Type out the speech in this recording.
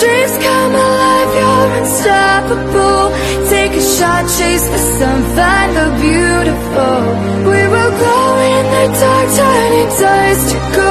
dreams come alive, you're unstoppable. Take a shot, chase the sun, find the beautiful. We will glow in the dark, turning dust to gold.